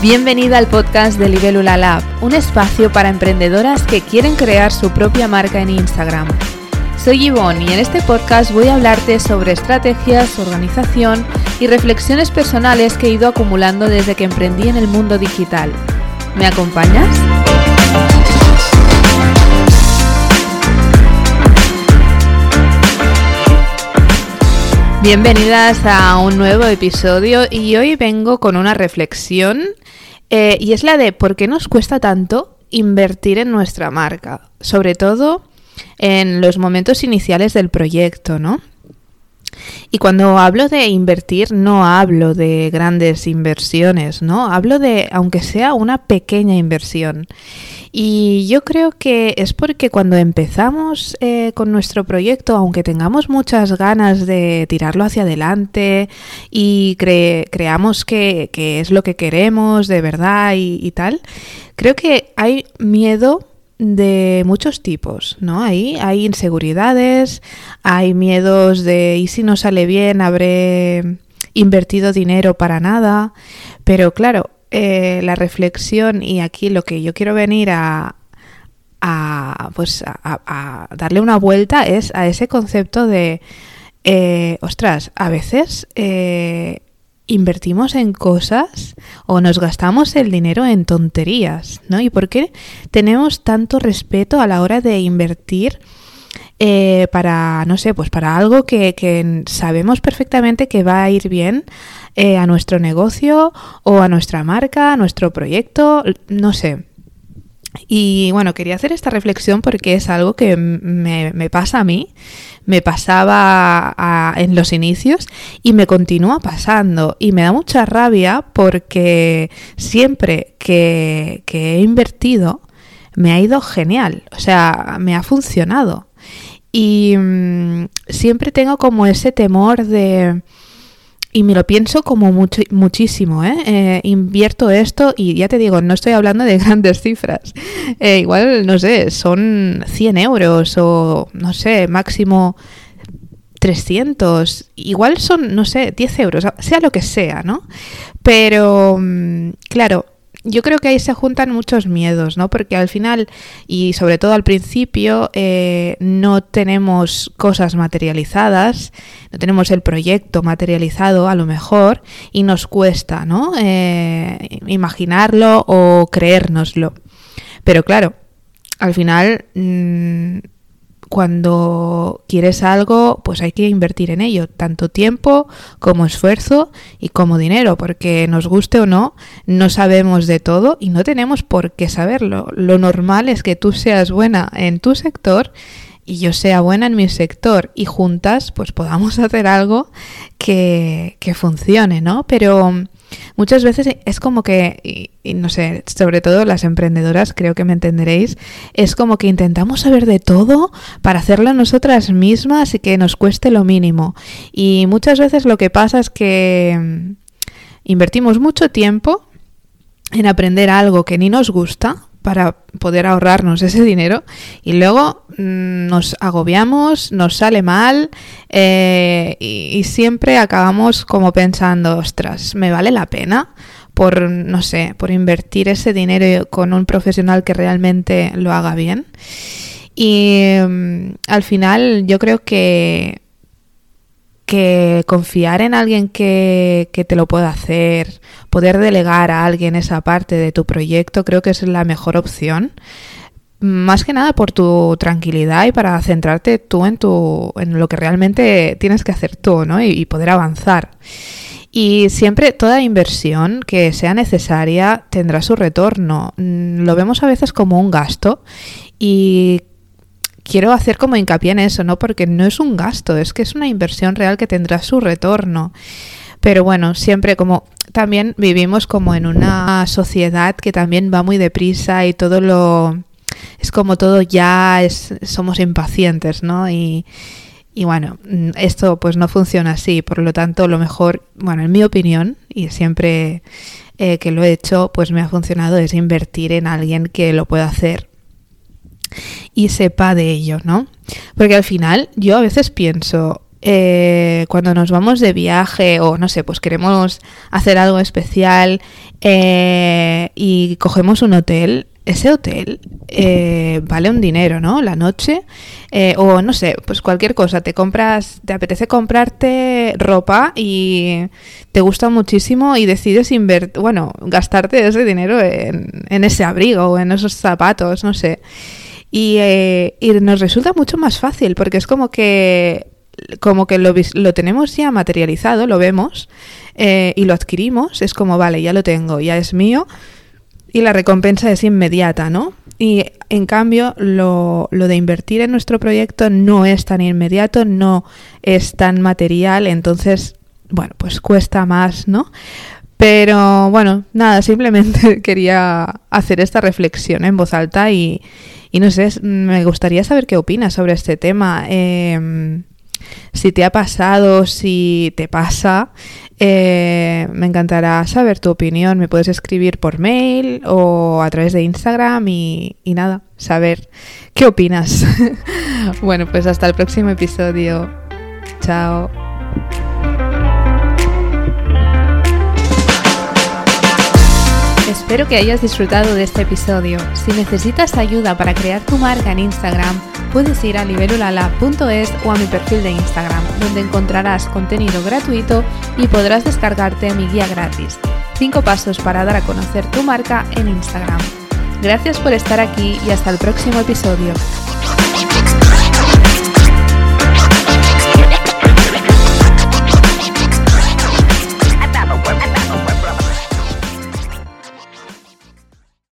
Bienvenida al podcast de Libelula Lab, un espacio para emprendedoras que quieren crear su propia marca en Instagram. Soy Yvonne y en este podcast voy a hablarte sobre estrategias, organización y reflexiones personales que he ido acumulando desde que emprendí en el mundo digital. ¿Me acompañas? Bienvenidas a un nuevo episodio y hoy vengo con una reflexión eh, y es la de por qué nos cuesta tanto invertir en nuestra marca, sobre todo en los momentos iniciales del proyecto, ¿no? Y cuando hablo de invertir, no hablo de grandes inversiones, ¿no? Hablo de, aunque sea una pequeña inversión. Y yo creo que es porque cuando empezamos eh, con nuestro proyecto, aunque tengamos muchas ganas de tirarlo hacia adelante y creamos que, es lo que queremos de verdad y tal, creo que hay miedo de muchos tipos, ¿no? Ahí hay inseguridades, hay miedos de ¿y si no sale bien habré invertido dinero para nada? Pero claro, eh, la reflexión y aquí lo que yo quiero venir a, a pues a, darle una vuelta es a ese concepto de eh, ostras, a veces eh, invertimos en cosas o nos gastamos el dinero en tonterías, ¿no? ¿Y por qué tenemos tanto respeto a la hora de invertir eh, para, no sé, pues para algo que, sabemos perfectamente que va a ir bien eh, a nuestro negocio o a nuestra marca, a nuestro proyecto, no sé. Y bueno, quería hacer esta reflexión porque es algo que me, me pasa a mí me pasaba en los inicios y me continúa pasando. Y me da mucha rabia porque siempre que, he invertido me ha ido genial, o sea, me ha funcionado. Y mm, siempre tengo como ese temor de y me lo pienso como mucho, muchísimo, ¿eh? ¿eh? Invierto esto y ya te digo, no estoy hablando de grandes cifras. Eh, igual, no sé, son 100 euros o, no sé, máximo 300. Igual son, no sé, 10 euros, sea lo que sea, ¿no? Pero, mm, claro, yo creo que ahí se juntan muchos miedos, ¿no? Porque al final, y sobre todo al principio, eh, no tenemos cosas materializadas, no tenemos el proyecto materializado a lo mejor, y nos cuesta, ¿no? Eh, imaginarlo o creérnoslo. Pero claro, al final... Mm, cuando quieres algo, pues hay que invertir en ello, tanto tiempo como esfuerzo y como dinero, porque nos guste o no, no sabemos de todo y no tenemos por qué saberlo. Lo normal es que tú seas buena en tu sector y yo sea buena en mi sector y juntas pues podamos hacer algo que, que funcione, ¿no? Pero Muchas veces es como que, y, no sé, sobre todo las emprendedoras, creo que me entenderéis, es como que intentamos saber de todo para hacerlo nosotras mismas y que nos cueste lo mínimo. Y muchas veces lo que pasa es que mm, invertimos mucho tiempo en aprender algo que ni nos gusta para poder ahorrarnos ese dinero y luego mm, nos agobiamos, nos sale mal eh, y, siempre acabamos como pensando, ostras, ¿me vale la pena? por, no sé, por invertir ese dinero con un profesional que realmente lo haga bien. Y mm, al final yo creo que que confiar en alguien que, te lo pueda hacer, poder delegar a alguien esa parte de tu proyecto, creo que es la mejor opción. Más que nada por tu tranquilidad y para centrarte tú en, tu, en lo que realmente tienes que hacer tú, ¿no? Y, y poder avanzar. Y siempre toda inversión que sea necesaria tendrá su retorno. Mm, lo vemos a veces como un gasto y quiero hacer como hincapié en eso, ¿no? Porque no es un gasto, es que es una inversión real que tendrá su retorno. Pero bueno, siempre como también vivimos como en una sociedad que también va muy deprisa y todo lo es como todo ya es somos impacientes, ¿no? Y, y bueno, esto pues no funciona así, por lo tanto lo mejor, bueno, en mi opinión, y siempre eh, que lo he hecho, pues me ha funcionado es invertir en alguien que lo pueda hacer y sepa de ello, ¿no? Porque al final yo a veces pienso, eh, cuando nos vamos de viaje o no sé, pues queremos hacer algo especial eh, y cogemos un hotel, ese hotel eh, vale un dinero, ¿no? La noche. Eh, o no sé, pues cualquier cosa. Te compras, te apetece comprarte ropa y te gusta muchísimo y decides invertir, bueno, gastarte ese dinero en, ese abrigo o en esos zapatos, no sé. Y, eh, y nos resulta mucho más fácil porque es como que como que lo, lo, tenemos ya materializado, lo vemos y lo adquirimos, es como, vale, ya lo tengo, ya es mío, y la recompensa es inmediata, ¿no? Y en cambio, lo, lo, de invertir en nuestro proyecto no es tan inmediato, no es tan material, entonces, bueno, pues cuesta más, ¿no? Pero bueno, nada, simplemente quería hacer esta reflexión en voz alta y, y no sé, me gustaría saber qué opinas sobre este tema. Eh, si te ha pasado, si te pasa, eh, me encantará saber tu opinión. Me puedes escribir por mail o a través de Instagram y nada, saber qué opinas. bueno, pues hasta el próximo episodio. Chao. Espero que hayas disfrutado de este episodio. Si necesitas ayuda para crear tu marca en Instagram, puedes ir a libelulala.es o a mi perfil de Instagram, donde encontrarás contenido gratuito y podrás descargarte mi guía gratis. 5 pasos para dar a conocer tu marca en Instagram. Gracias por estar aquí y hasta el próximo episodio.